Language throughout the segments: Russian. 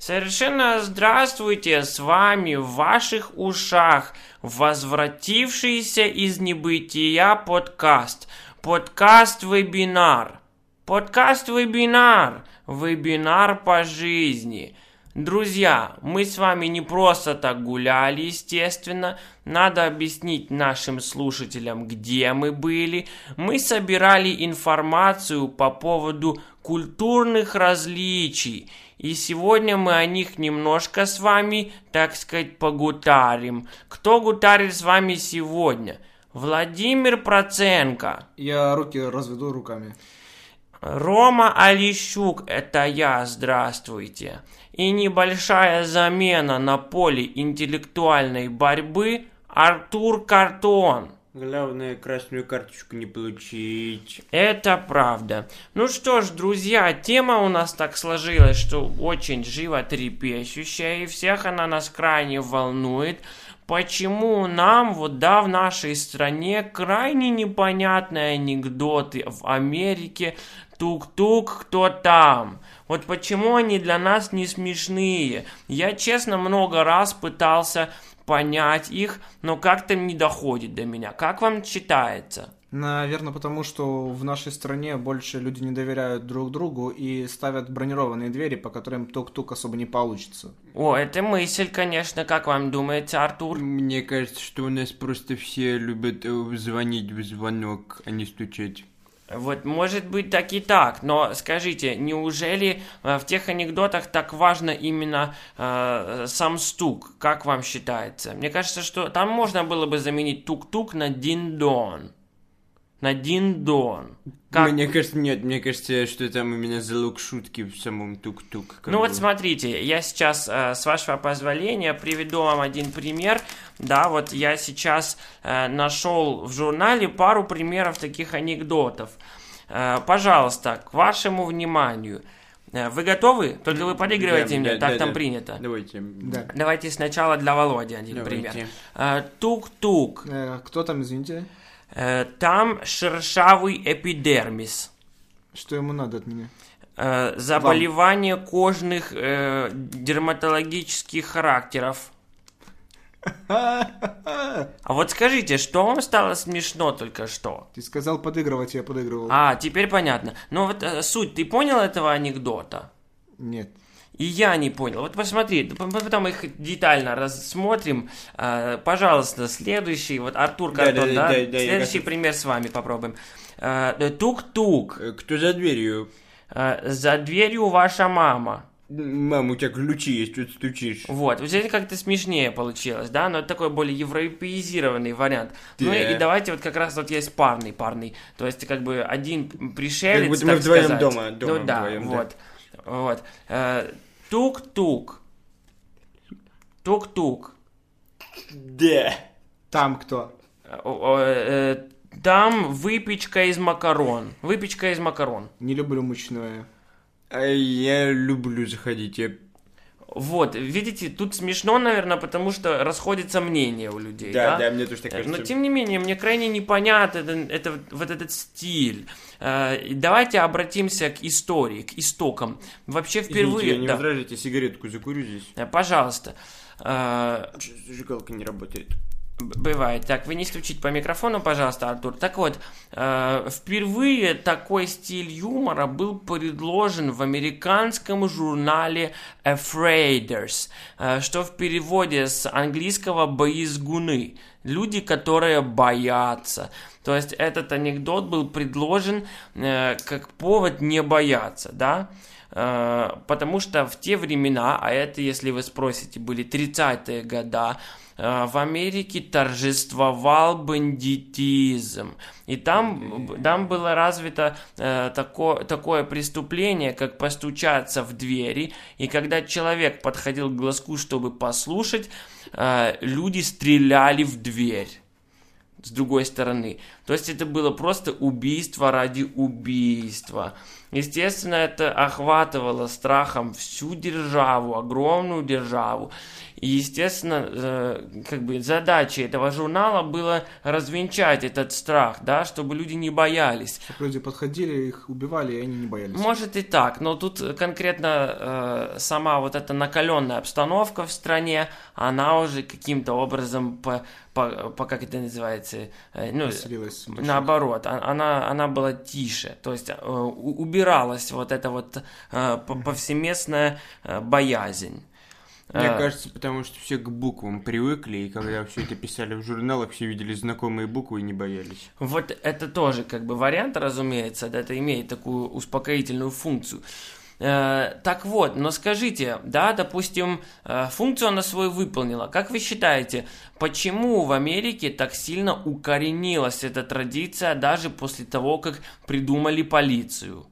Совершенно здравствуйте, с вами в ваших ушах возвратившийся из небытия подкаст. Подкаст-вебинар. Подкаст-вебинар. Вебинар по жизни. Друзья, мы с вами не просто так гуляли, естественно. Надо объяснить нашим слушателям, где мы были. Мы собирали информацию по поводу культурных различий. И сегодня мы о них немножко с вами, так сказать, погутарим. Кто гутарит с вами сегодня? Владимир Проценко. Я руки разведу руками. Рома Алищук, это я, здравствуйте. И небольшая замена на поле интеллектуальной борьбы Артур Картон. Главное, красную карточку не получить. Это правда. Ну что ж, друзья, тема у нас так сложилась, что очень животрепещущая, и всех она нас крайне волнует. Почему нам, вот да, в нашей стране крайне непонятные анекдоты в Америке «Тук-тук, кто там?» Вот почему они для нас не смешные? Я, честно, много раз пытался понять их, но как-то не доходит до меня. Как вам читается? Наверное, потому что в нашей стране больше люди не доверяют друг другу и ставят бронированные двери, по которым тук-тук особо не получится. О, это мысль, конечно, как вам думаете, Артур? Мне кажется, что у нас просто все любят э, звонить в звонок, а не стучать. Вот, может быть, так и так, но скажите, неужели э, в тех анекдотах так важно именно э, сам стук? Как вам считается? Мне кажется, что там можно было бы заменить тук-тук на дин-дон. На дин-дон. Как... Мне кажется, нет, мне кажется, что там именно залог шутки в самом тук-тук. Ну бы. вот смотрите, я сейчас, э, с вашего позволения, приведу вам один пример. Да, вот я сейчас э, нашел в журнале пару примеров таких анекдотов. Э, пожалуйста, к вашему вниманию. Вы готовы? Только вы подыгрываете да, мне, да, так да, там да. принято. Давайте. Да. Давайте сначала для Володи один Давайте. пример. Э, тук-тук. Э, кто там, извините? Э, там шершавый эпидермис. Что ему надо от меня? Э, заболевание Вам. кожных э, дерматологических характеров. А вот скажите, что вам стало смешно только что? Ты сказал подыгрывать, я подыгрывал. А, теперь понятно. Но вот э, суть, ты понял этого анекдота? Нет. И я не понял. Вот посмотри, потом их детально рассмотрим. А, пожалуйста, следующий, вот Артур Картон, да? да, да, да следующий пример с вами попробуем. А, тук-тук. Э, кто за дверью? А, за дверью ваша мама. Мам, у тебя ключи есть, ты стучишь? Вот, вот здесь как-то смешнее получилось, да, но это такой более европеизированный вариант. Да. Ну и, и давайте вот как раз вот есть парный, парный, то есть как бы один пришелец, как будто мы вдвоем сказать. дома, дома ну, да, вдвоем, вот, да. вот. Э, тук-тук, тук-тук. Да. Там кто? Э, там выпечка из макарон, выпечка из макарон. Не люблю мучное. Я люблю заходить. Я... Вот, видите, тут смешно, наверное, потому что расходятся мнения у людей. Да, да, да мне тоже так кажется. Но тем не менее, мне крайне непонятно это, это, вот этот стиль. Э, давайте обратимся к истории, к истокам. Вообще впервые... Извините, не да. возражайте, сигаретку закурю здесь. Э, пожалуйста. Э, зажигалка не работает. Бывает. Так, вы не стучите по микрофону, пожалуйста, Артур. Так вот, э, впервые такой стиль юмора был предложен в американском журнале Afraiders, э, что в переводе с английского «боизгуны». Люди, которые боятся. То есть этот анекдот был предложен э, как повод не бояться, да? Э, потому что в те времена, а это, если вы спросите, были 30-е года, Э, в Америке торжествовал бандитизм. И там, там было развито э, тако, такое преступление, как постучаться в двери. И когда человек подходил к глазку, чтобы послушать, э, люди стреляли в дверь с другой стороны. То есть это было просто убийство ради убийства. Естественно, это охватывало страхом всю державу, огромную державу. И, естественно, э, как бы задачей этого журнала было развенчать этот страх, да, чтобы люди не боялись. Чтобы люди подходили, их убивали, и они не боялись. Может и так, но тут конкретно э, сама вот эта накаленная обстановка в стране, она уже каким-то образом по, по, по как это называется, э, ну, наоборот, а, она, она была тише, то есть э, убиралась вот эта вот э, повсеместная э, боязнь. Мне кажется, потому что все к буквам привыкли, и когда все это писали в журналах, все видели знакомые буквы и не боялись. Вот это тоже как бы вариант, разумеется, да, это имеет такую успокоительную функцию. Э, так вот, но скажите, да, допустим, э, функцию она свою выполнила. Как вы считаете, почему в Америке так сильно укоренилась эта традиция даже после того, как придумали полицию?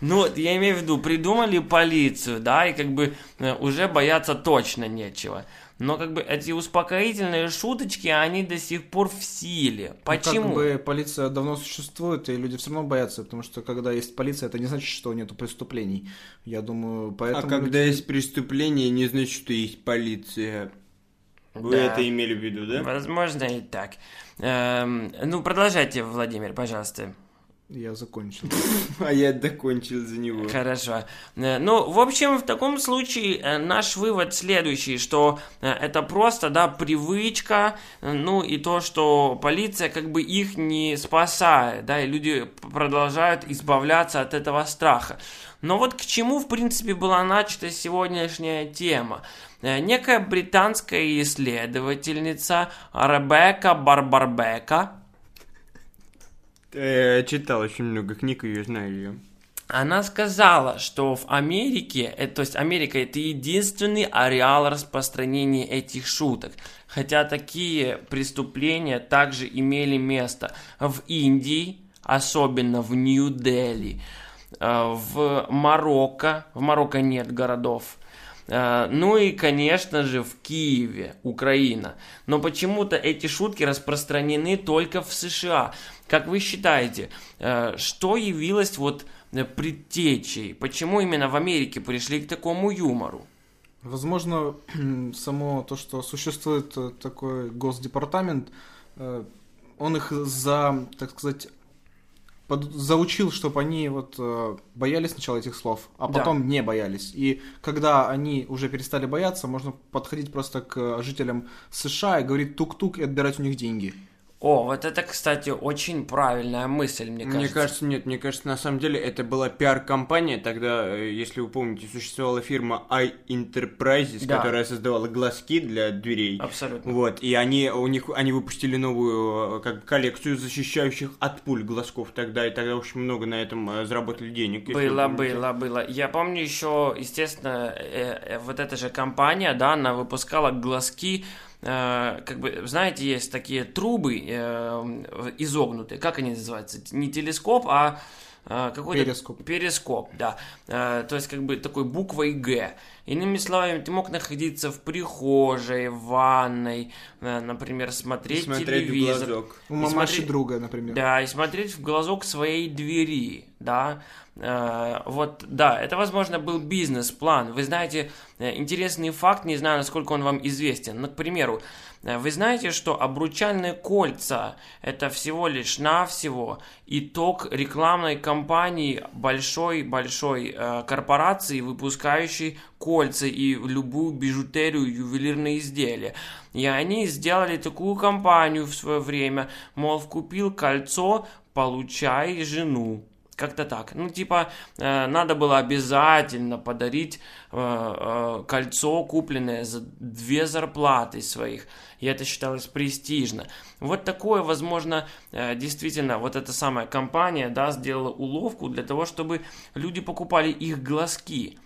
Ну, я имею в виду, придумали полицию, да, и как бы э, уже бояться точно нечего. Но как бы эти успокоительные шуточки, они до сих пор в силе. Почему? Ну, как бы полиция давно существует, и люди все равно боятся, потому что когда есть полиция, это не значит, что нету преступлений. Я думаю, поэтому... А когда люди... есть преступление, не значит, что есть полиция. Вы да. это имели в виду, да? Возможно и так. Эм, ну, продолжайте, Владимир, пожалуйста. Я закончил. А я докончил за него. Хорошо. Э, ну, в общем, в таком случае э, наш вывод следующий, что э, это просто, да, привычка, ну и то, что полиция как бы их не спасает, да, и люди продолжают избавляться от этого страха. Но вот к чему, в принципе, была начата сегодняшняя тема. Некая британская исследовательница Ребекка Барбарбека, я читал очень много книг, и знаю ее. Она сказала, что в Америке, э, то есть Америка это единственный ареал распространения этих шуток. Хотя такие преступления также имели место в Индии, особенно в Нью-Дели, э, в Марокко, в Марокко нет городов, э, ну и, конечно же, в Киеве, Украина. Но почему-то эти шутки распространены только в США. Как вы считаете, э, что явилось вот э, предтечей? Почему именно в Америке пришли к такому юмору? Возможно, само то, что существует э, такой госдепартамент, он их за, так сказать, под, заучил, чтобы они вот боялись сначала этих слов, а потом да. не боялись. И когда они уже перестали бояться, можно подходить просто к жителям США и говорить тук-тук и отбирать у них деньги. О, вот это, кстати, очень правильная мысль, мне кажется. Мне кажется, нет, мне кажется, на самом деле это была пиар-компания. Тогда, э, если вы помните, существовала фирма iEnterprises, да. которая создавала глазки для дверей. Абсолютно. Вот, и они, у них, они выпустили новую э, как коллекцию защищающих от пуль глазков тогда, и тогда очень много на этом э, заработали денег. Было, было, было. Я помню еще, естественно, э, э, вот эта же компания, да, она выпускала глазки как бы, знаете, есть такие трубы э, изогнутые, как они называются? Не телескоп, а э, какой-то... Перископ. Перископ, да. То есть, как бы, такой буквой «Г». Иными словами, ты мог находиться в прихожей, в ванной, например, смотреть, смотреть телевизор. В глазок. У мамаши смотреть... друга, например. Да, и смотреть в глазок своей двери, да. Э, вот, да, это, возможно, был бизнес-план. Вы знаете, э, интересный факт, не знаю, насколько он вам известен. Но, к примеру, э, вы знаете, что обручальные кольца – это всего лишь навсего итог рекламной кампании большой-большой корпорации, выпускающей кольца и любую бижутерию, ювелирные изделия. И они сделали такую кампанию в свое время, мол, купил кольцо, получай жену. Как-то так. Ну, типа, э, надо было обязательно подарить э, э, кольцо, купленное за две зарплаты своих. И это считалось престижно. Вот такое, возможно, э, действительно, вот эта самая компания, да, сделала уловку для того, чтобы люди покупали их глазки.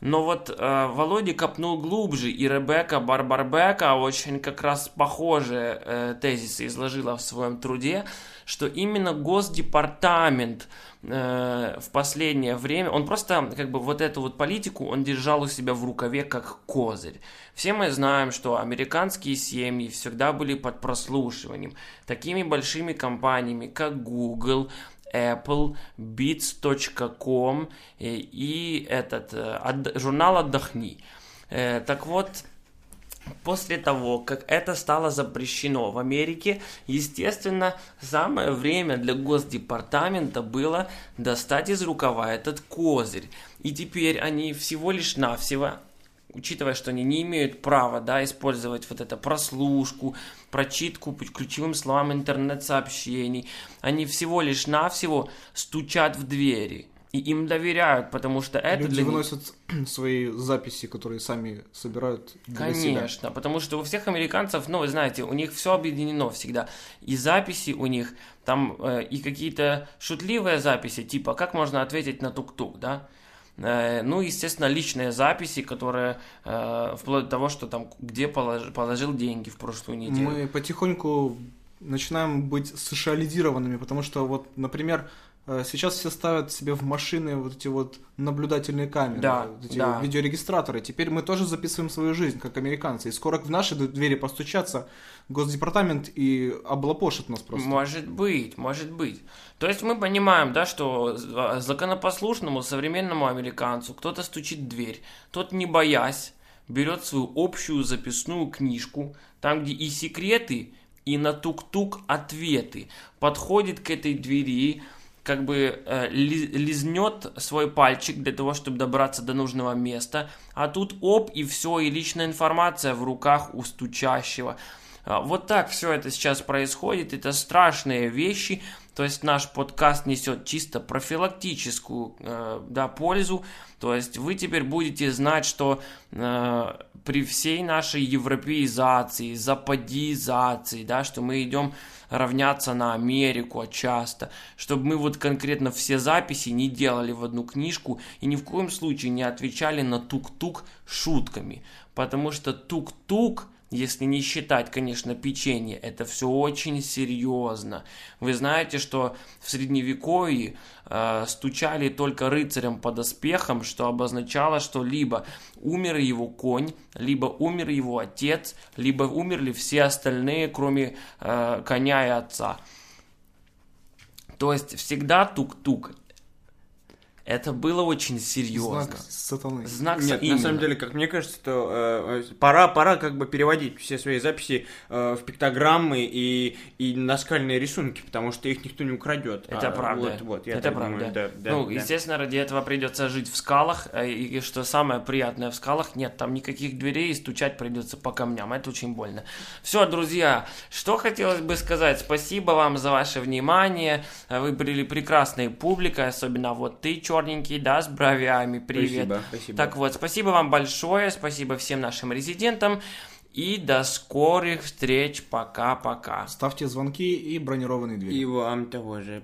Но вот э, Володя копнул глубже, и Ребекка Барбарбека очень как раз похожие э, тезисы изложила в своем труде, что именно Госдепартамент э, в последнее время, он просто как бы вот эту вот политику он держал у себя в рукаве как козырь. Все мы знаем, что американские семьи всегда были под прослушиванием такими большими компаниями, как Google, Apple, Beats.com и, и этот от, журнал «Отдохни». Э, так вот, После того, как это стало запрещено в Америке, естественно, самое время для Госдепартамента было достать из рукава этот козырь. И теперь они всего лишь навсего учитывая, что они не имеют права да, использовать вот это прослушку, прочитку ключевым словам интернет-сообщений, они всего лишь навсего стучат в двери. И им доверяют, потому что это Люди для выносят них... свои записи, которые сами собирают для Конечно, себя. потому что у всех американцев, ну, вы знаете, у них все объединено всегда. И записи у них, там э, и какие-то шутливые записи, типа, как можно ответить на тук-тук, да? Э, ну, естественно, личные записи, которые э, вплоть до того, что там где положил, положил деньги в прошлую неделю. Мы потихоньку начинаем быть социализированными, потому что вот, например, сейчас все ставят себе в машины вот эти вот наблюдательные камеры, да, вот эти да. видеорегистраторы. Теперь мы тоже записываем свою жизнь, как американцы. И скоро в наши двери постучатся Госдепартамент и облапошит нас просто. Может быть, может быть. То есть мы понимаем, да, что законопослушному современному американцу кто-то стучит в дверь, тот не боясь берет свою общую записную книжку, там где и секреты, и на тук-тук ответы, подходит к этой двери, как бы э, лизнет свой пальчик для того, чтобы добраться до нужного места, а тут оп, и все, и личная информация в руках у стучащего. А, вот так все это сейчас происходит, это страшные вещи, то есть наш подкаст несет чисто профилактическую э, да, пользу, то есть вы теперь будете знать, что э, при всей нашей европеизации, западизации, да, что мы идем равняться на Америку часто, чтобы мы вот конкретно все записи не делали в одну книжку и ни в коем случае не отвечали на тук-тук шутками, потому что тук-тук – если не считать, конечно, печенье, это все очень серьезно. Вы знаете, что в средневековье э, стучали только рыцарям под оспехом, что обозначало, что либо умер его конь, либо умер его отец, либо умерли все остальные, кроме э, коня и отца. То есть всегда тук-тук это было очень серьезно. Знак сатаны. Знак Нет, именно. на самом деле, как мне кажется, то э, пора, пора как бы переводить все свои записи э, в пиктограммы и, и наскальные рисунки, потому что их никто не украдет. Это а, правда. Вот, вот, я это правда. Думаю, да, да, ну, да. естественно, ради этого придется жить в скалах, э, и что самое приятное в скалах, нет там никаких дверей, и стучать придется по камням. Это очень больно. Все, друзья, что хотелось бы сказать. Спасибо вам за ваше внимание. Вы были прекрасной публикой, особенно вот ты, черт черненький, да, с бровями, привет. Спасибо, спасибо. Так вот, спасибо вам большое, спасибо всем нашим резидентам. И до скорых встреч. Пока-пока. Ставьте звонки и бронированные двери. И вам того же.